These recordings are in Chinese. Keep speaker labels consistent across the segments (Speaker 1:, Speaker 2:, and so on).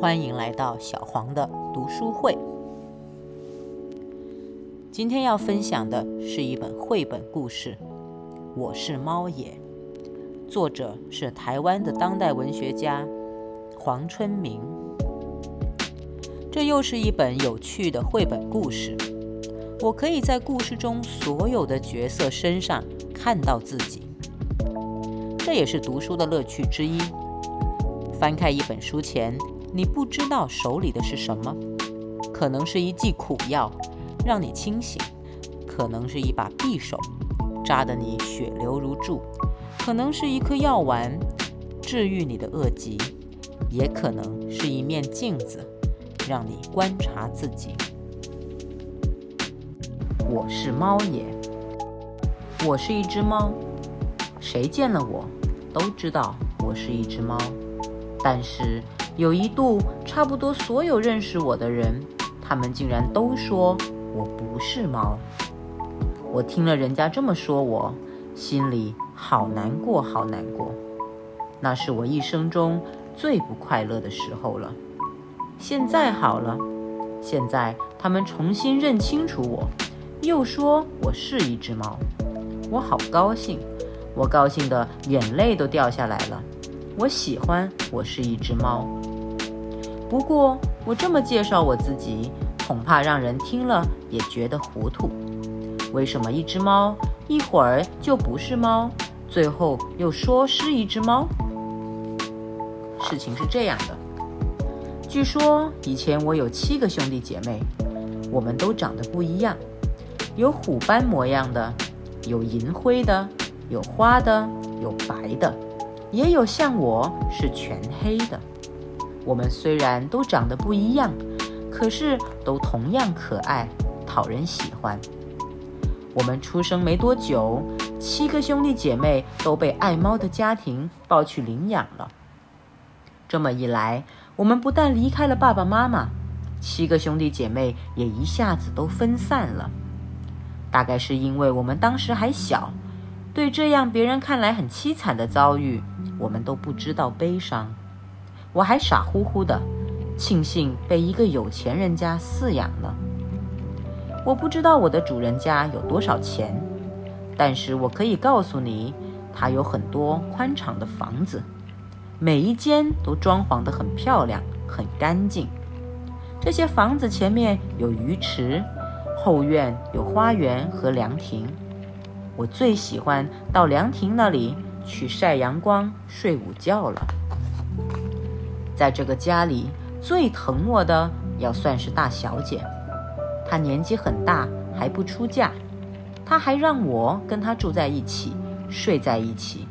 Speaker 1: 欢迎来到小黄的读书会。今天要分享的是一本绘本故事，《我是猫爷》，作者是台湾的当代文学家黄春明。这又是一本有趣的绘本故事，我可以在故事中所有的角色身上看到自己，这也是读书的乐趣之一。翻开一本书前，你不知道手里的是什么，可能是一剂苦药，让你清醒；可能是一把匕首，扎得你血流如注；可能是一颗药丸，治愈你的恶疾；也可能是一面镜子，让你观察自己。我是猫爷，我是一只猫，谁见了我都知道我是一只猫。但是有一度，差不多所有认识我的人，他们竟然都说我不是猫。我听了人家这么说，我心里好难过，好难过。那是我一生中最不快乐的时候了。现在好了，现在他们重新认清楚我，又说我是一只猫。我好高兴，我高兴的眼泪都掉下来了。我喜欢我是一只猫，不过我这么介绍我自己，恐怕让人听了也觉得糊涂。为什么一只猫一会儿就不是猫，最后又说是一只猫？事情是这样的，据说以前我有七个兄弟姐妹，我们都长得不一样，有虎斑模样的，有银灰的，有花的，有白的。也有像我是全黑的。我们虽然都长得不一样，可是都同样可爱，讨人喜欢。我们出生没多久，七个兄弟姐妹都被爱猫的家庭抱去领养了。这么一来，我们不但离开了爸爸妈妈，七个兄弟姐妹也一下子都分散了。大概是因为我们当时还小。对这样别人看来很凄惨的遭遇，我们都不知道悲伤。我还傻乎乎的庆幸被一个有钱人家饲养了。我不知道我的主人家有多少钱，但是我可以告诉你，他有很多宽敞的房子，每一间都装潢得很漂亮、很干净。这些房子前面有鱼池，后院有花园和凉亭。我最喜欢到凉亭那里去晒阳光、睡午觉了。在这个家里，最疼我的要算是大小姐。她年纪很大，还不出嫁。她还让我跟她住在一起，睡在一起。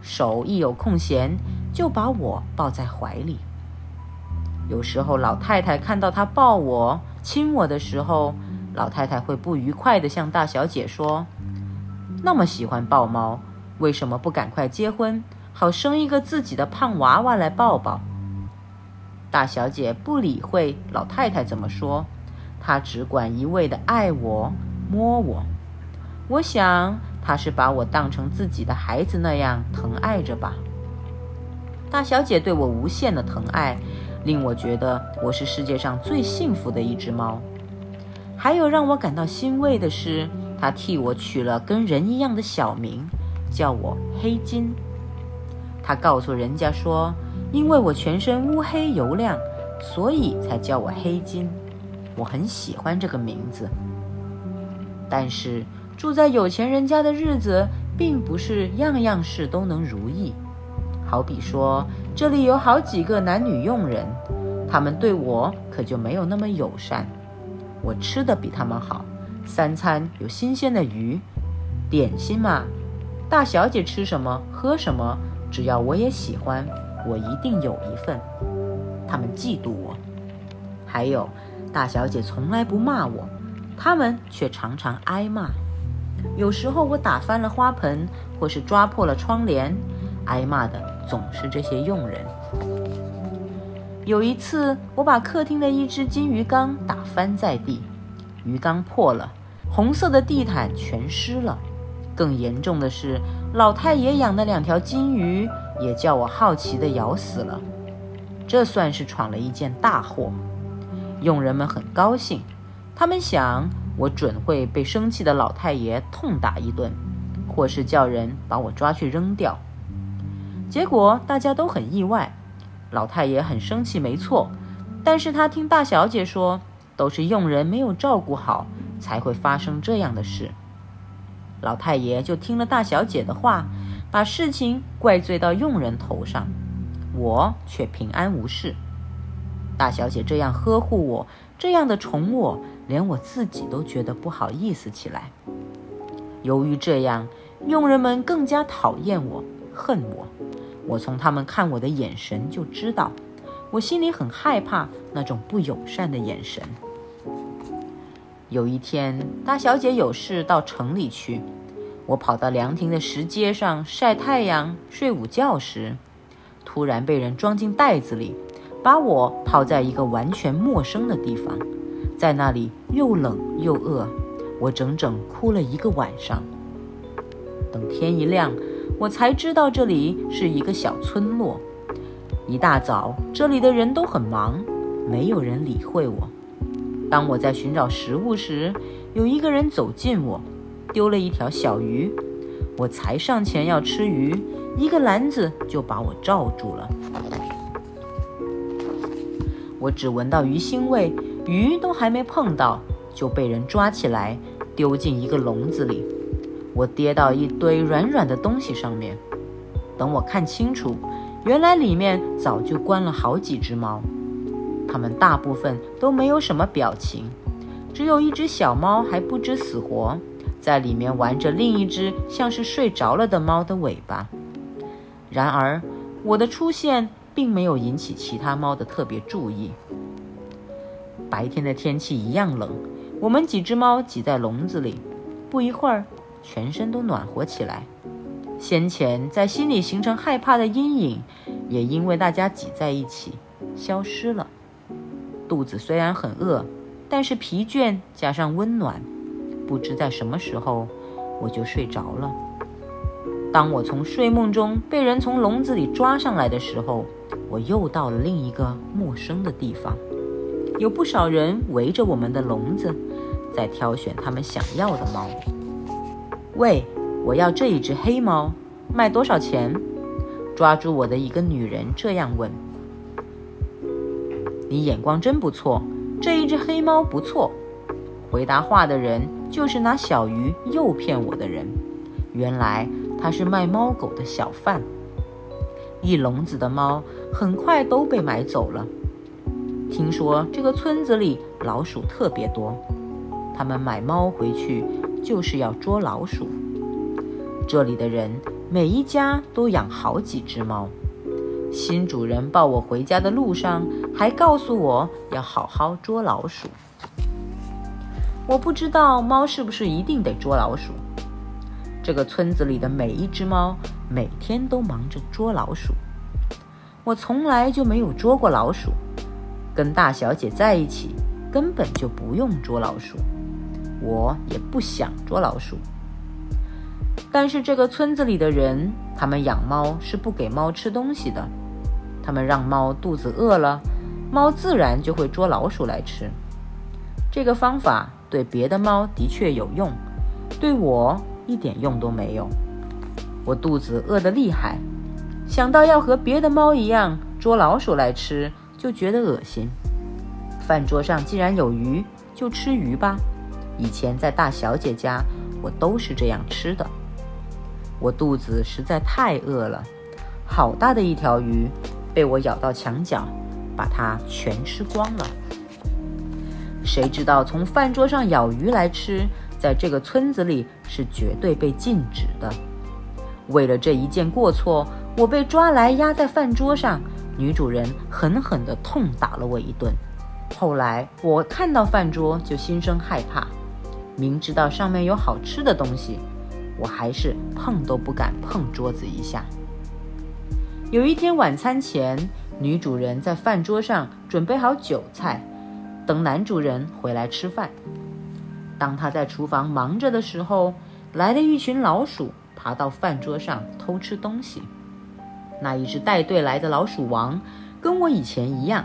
Speaker 1: 手一有空闲，就把我抱在怀里。有时候老太太看到她抱我、亲我的时候，老太太会不愉快地向大小姐说。那么喜欢抱猫，为什么不赶快结婚，好生一个自己的胖娃娃来抱抱？大小姐不理会老太太怎么说，她只管一味的爱我、摸我。我想她是把我当成自己的孩子那样疼爱着吧。大小姐对我无限的疼爱，令我觉得我是世界上最幸福的一只猫。还有让我感到欣慰的是。她替我取了跟人一样的小名，叫我黑金。她告诉人家说，因为我全身乌黑油亮，所以才叫我黑金。我很喜欢这个名字。但是住在有钱人家的日子，并不是样样事都能如意。好比说，这里有好几个男女佣人，他们对我可就没有那么友善。我吃的比他们好。三餐有新鲜的鱼，点心嘛，大小姐吃什么喝什么，只要我也喜欢，我一定有一份。他们嫉妒我。还有，大小姐从来不骂我，他们却常常挨骂。有时候我打翻了花盆，或是抓破了窗帘，挨骂的总是这些佣人。有一次，我把客厅的一只金鱼缸打翻在地。鱼缸破了，红色的地毯全湿了。更严重的是，老太爷养的两条金鱼也叫我好奇的咬死了。这算是闯了一件大祸。佣人们很高兴，他们想我准会被生气的老太爷痛打一顿，或是叫人把我抓去扔掉。结果大家都很意外，老太爷很生气，没错。但是他听大小姐说，都是佣人没有照顾好，才会发生这样的事。老太爷就听了大小姐的话，把事情怪罪到佣人头上，我却平安无事。大小姐这样呵护我，这样的宠我，连我自己都觉得不好意思起来。由于这样，佣人们更加讨厌我，恨我。我从他们看我的眼神就知道。我心里很害怕那种不友善的眼神。有一天，大小姐有事到城里去，我跑到凉亭的石阶上晒太阳、睡午觉时，突然被人装进袋子里，把我抛在一个完全陌生的地方，在那里又冷又饿，我整整哭了一个晚上。等天一亮，我才知道这里是一个小村落。一大早，这里的人都很忙，没有人理会我。当我在寻找食物时，有一个人走近我，丢了一条小鱼。我才上前要吃鱼，一个篮子就把我罩住了。我只闻到鱼腥味，鱼都还没碰到，就被人抓起来丢进一个笼子里。我跌到一堆软软的东西上面，等我看清楚。原来里面早就关了好几只猫，它们大部分都没有什么表情，只有一只小猫还不知死活，在里面玩着另一只像是睡着了的猫的尾巴。然而，我的出现并没有引起其他猫的特别注意。白天的天气一样冷，我们几只猫挤在笼子里，不一会儿，全身都暖和起来。先前在心里形成害怕的阴影，也因为大家挤在一起消失了。肚子虽然很饿，但是疲倦加上温暖，不知在什么时候我就睡着了。当我从睡梦中被人从笼子里抓上来的时候，我又到了另一个陌生的地方。有不少人围着我们的笼子，在挑选他们想要的猫。喂。我要这一只黑猫，卖多少钱？抓住我的一个女人这样问。你眼光真不错，这一只黑猫不错。回答话的人就是拿小鱼诱骗我的人。原来他是卖猫狗的小贩。一笼子的猫很快都被买走了。听说这个村子里老鼠特别多，他们买猫回去就是要捉老鼠。这里的人每一家都养好几只猫。新主人抱我回家的路上，还告诉我要好好捉老鼠。我不知道猫是不是一定得捉老鼠。这个村子里的每一只猫每天都忙着捉老鼠。我从来就没有捉过老鼠。跟大小姐在一起，根本就不用捉老鼠。我也不想捉老鼠。但是这个村子里的人，他们养猫是不给猫吃东西的。他们让猫肚子饿了，猫自然就会捉老鼠来吃。这个方法对别的猫的确有用，对我一点用都没有。我肚子饿得厉害，想到要和别的猫一样捉老鼠来吃，就觉得恶心。饭桌上既然有鱼，就吃鱼吧。以前在大小姐家，我都是这样吃的。我肚子实在太饿了，好大的一条鱼被我咬到墙角，把它全吃光了。谁知道从饭桌上咬鱼来吃，在这个村子里是绝对被禁止的。为了这一件过错，我被抓来压在饭桌上，女主人狠狠地痛打了我一顿。后来我看到饭桌就心生害怕，明知道上面有好吃的东西。我还是碰都不敢碰桌子一下。有一天晚餐前，女主人在饭桌上准备好酒菜，等男主人回来吃饭。当他在厨房忙着的时候，来了一群老鼠，爬到饭桌上偷吃东西。那一只带队来的老鼠王跟我以前一样，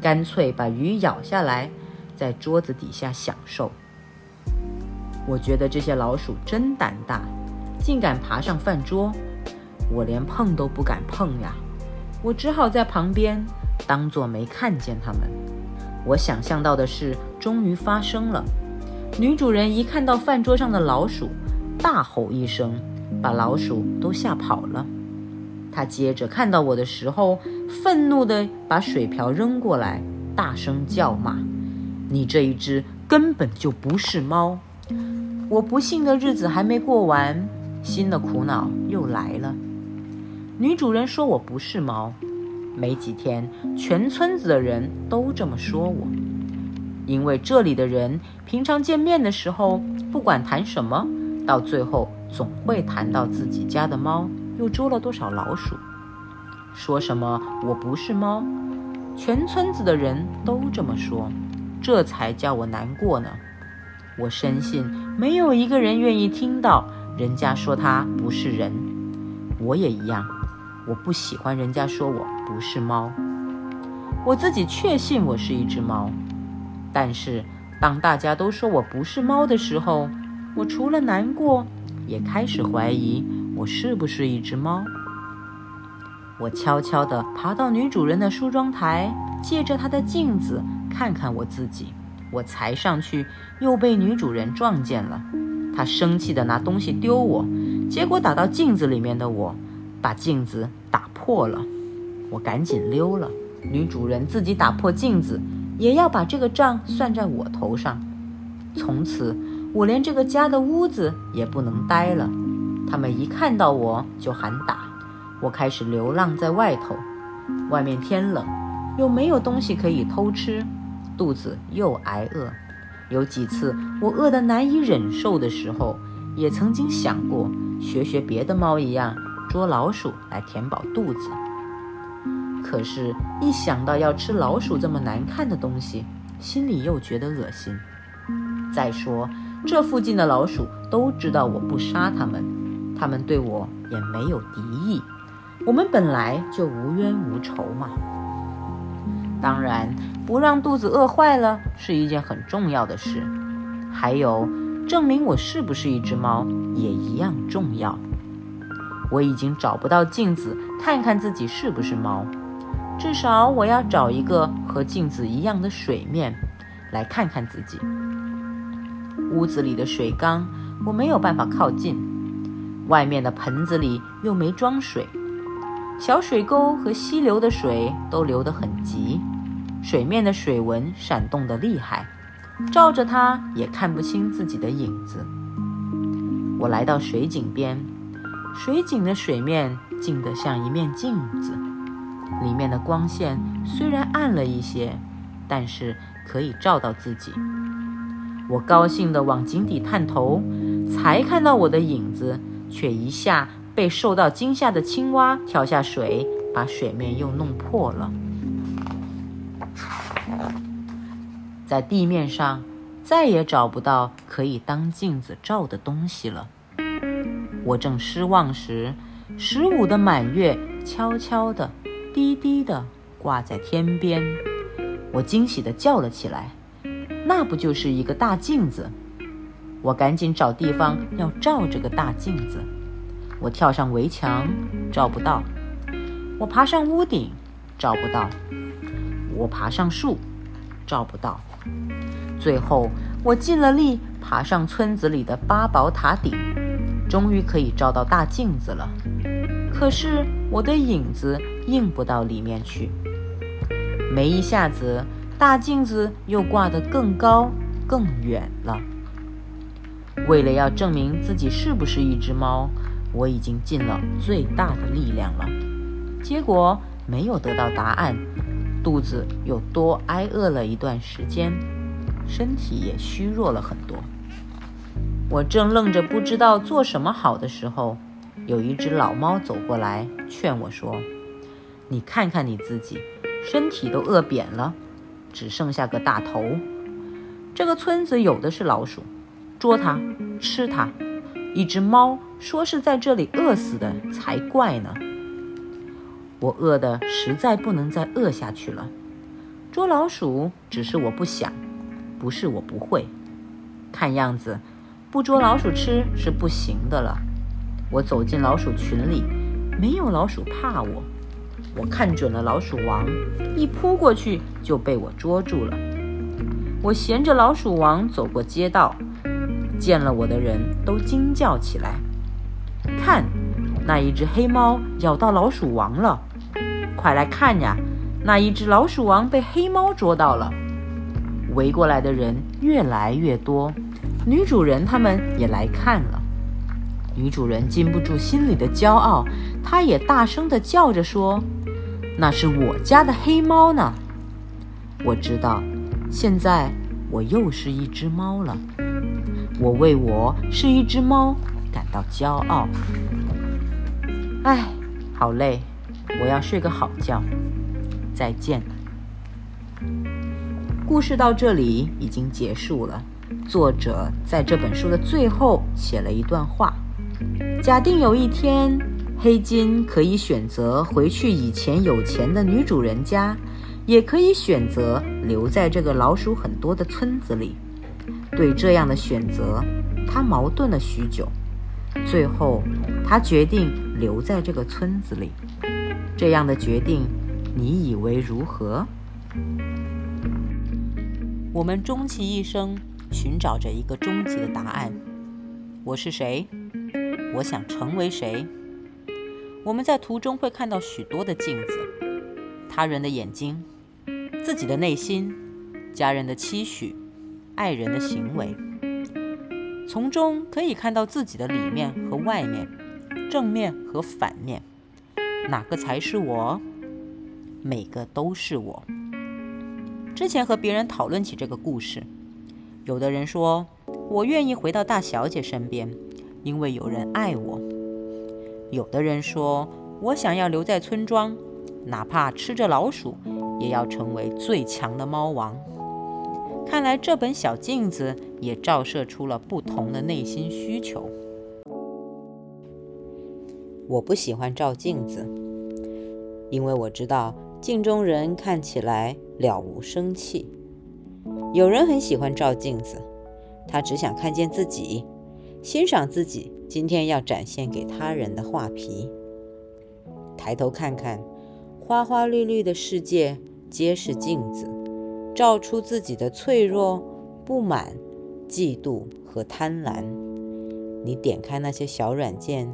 Speaker 1: 干脆把鱼咬下来，在桌子底下享受。我觉得这些老鼠真胆大，竟敢爬上饭桌，我连碰都不敢碰呀。我只好在旁边当作没看见他们。我想象到的事终于发生了。女主人一看到饭桌上的老鼠，大吼一声，把老鼠都吓跑了。她接着看到我的时候，愤怒地把水瓢扔过来，大声叫骂：“你这一只根本就不是猫！”我不幸的日子还没过完，新的苦恼又来了。女主人说我不是猫，没几天，全村子的人都这么说我。因为这里的人平常见面的时候，不管谈什么，到最后总会谈到自己家的猫又捉了多少老鼠。说什么我不是猫，全村子的人都这么说，这才叫我难过呢。我深信没有一个人愿意听到人家说他不是人，我也一样。我不喜欢人家说我不是猫，我自己确信我是一只猫。但是当大家都说我不是猫的时候，我除了难过，也开始怀疑我是不是一只猫。我悄悄地爬到女主人的梳妆台，借着她的镜子看看我自己。我才上去，又被女主人撞见了。她生气地拿东西丢我，结果打到镜子里面的我，把镜子打破了。我赶紧溜了。女主人自己打破镜子，也要把这个账算在我头上。从此，我连这个家的屋子也不能待了。他们一看到我就喊打。我开始流浪在外头。外面天冷，又没有东西可以偷吃。肚子又挨饿，有几次我饿得难以忍受的时候，也曾经想过学学别的猫一样捉老鼠来填饱肚子。可是，一想到要吃老鼠这么难看的东西，心里又觉得恶心。再说，这附近的老鼠都知道我不杀它们，它们对我也没有敌意，我们本来就无冤无仇嘛。当然。不让肚子饿坏了是一件很重要的事，还有证明我是不是一只猫也一样重要。我已经找不到镜子看看自己是不是猫，至少我要找一个和镜子一样的水面来看看自己。屋子里的水缸我没有办法靠近，外面的盆子里又没装水，小水沟和溪流的水都流得很急。水面的水纹闪动的厉害，照着它也看不清自己的影子。我来到水井边，水井的水面静得像一面镜子，里面的光线虽然暗了一些，但是可以照到自己。我高兴地往井底探头，才看到我的影子，却一下被受到惊吓的青蛙跳下水，把水面又弄破了。在地面上，再也找不到可以当镜子照的东西了。我正失望时，十五的满月悄悄地、低低的挂在天边。我惊喜地叫了起来：“那不就是一个大镜子？”我赶紧找地方要照这个大镜子。我跳上围墙，照不到；我爬上屋顶，照不到；我爬上树，照不到。最后，我尽了力爬上村子里的八宝塔顶，终于可以照到大镜子了。可是我的影子映不到里面去。没一下子，大镜子又挂得更高、更远了。为了要证明自己是不是一只猫，我已经尽了最大的力量了。结果没有得到答案。肚子又多挨饿了一段时间，身体也虚弱了很多。我正愣着不知道做什么好的时候，有一只老猫走过来劝我说：“你看看你自己，身体都饿扁了，只剩下个大头。这个村子有的是老鼠，捉它吃它。一只猫说是在这里饿死的才怪呢。”我饿得实在不能再饿下去了。捉老鼠只是我不想，不是我不会。看样子，不捉老鼠吃是不行的了。我走进老鼠群里，没有老鼠怕我。我看准了老鼠王，一扑过去就被我捉住了。我衔着老鼠王走过街道，见了我的人都惊叫起来：“看，那一只黑猫咬到老鼠王了！快来看呀！”那一只老鼠王被黑猫捉到了，围过来的人越来越多，女主人他们也来看了。女主人禁不住心里的骄傲，她也大声地叫着说：“那是我家的黑猫呢！”我知道，现在我又是一只猫了。我为我是一只猫感到骄傲。唉，好累，我要睡个好觉。再见。故事到这里已经结束了。作者在这本书的最后写了一段话：假定有一天，黑金可以选择回去以前有钱的女主人家，也可以选择留在这个老鼠很多的村子里。对这样的选择，他矛盾了许久。最后，他决定留在这个村子里。这样的决定。你以为如何？我们终其一生寻找着一个终极的答案：我是谁？我想成为谁？我们在途中会看到许多的镜子，他人的眼睛，自己的内心，家人的期许，爱人的行为，从中可以看到自己的里面和外面，正面和反面，哪个才是我？每个都是我。之前和别人讨论起这个故事，有的人说我愿意回到大小姐身边，因为有人爱我；有的人说我想要留在村庄，哪怕吃着老鼠，也要成为最强的猫王。看来这本小镜子也照射出了不同的内心需求。我不喜欢照镜子，因为我知道。镜中人看起来了无生气。有人很喜欢照镜子，他只想看见自己，欣赏自己今天要展现给他人的画皮。抬头看看，花花绿绿的世界皆是镜子，照出自己的脆弱、不满、嫉妒和贪婪。你点开那些小软件，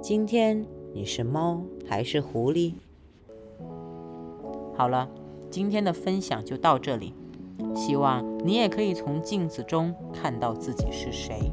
Speaker 1: 今天你是猫还是狐狸？好了，今天的分享就到这里。希望你也可以从镜子中看到自己是谁。